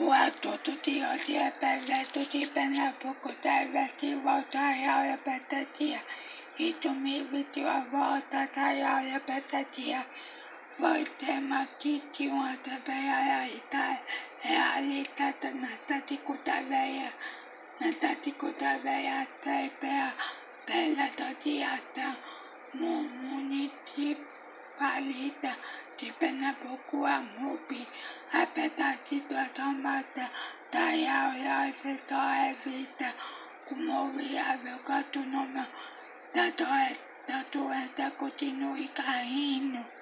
Ua toto ti o ti e pele tu ti pena poko te vesti volta ya e pete tia. Tu mi viti o volta ta ya o e pete tia. Voi te maki ti ua te pea ya i tae. E ali tata na tati kuta veia. Na tati kuta veia te pea. Pela to ti ata. Mumuni ti Palita, de Pernambuco a MUP, apesar de toda mata, Taial e Alce só vida como viável canto no meu, tanto é, tanto tá é, continue caindo.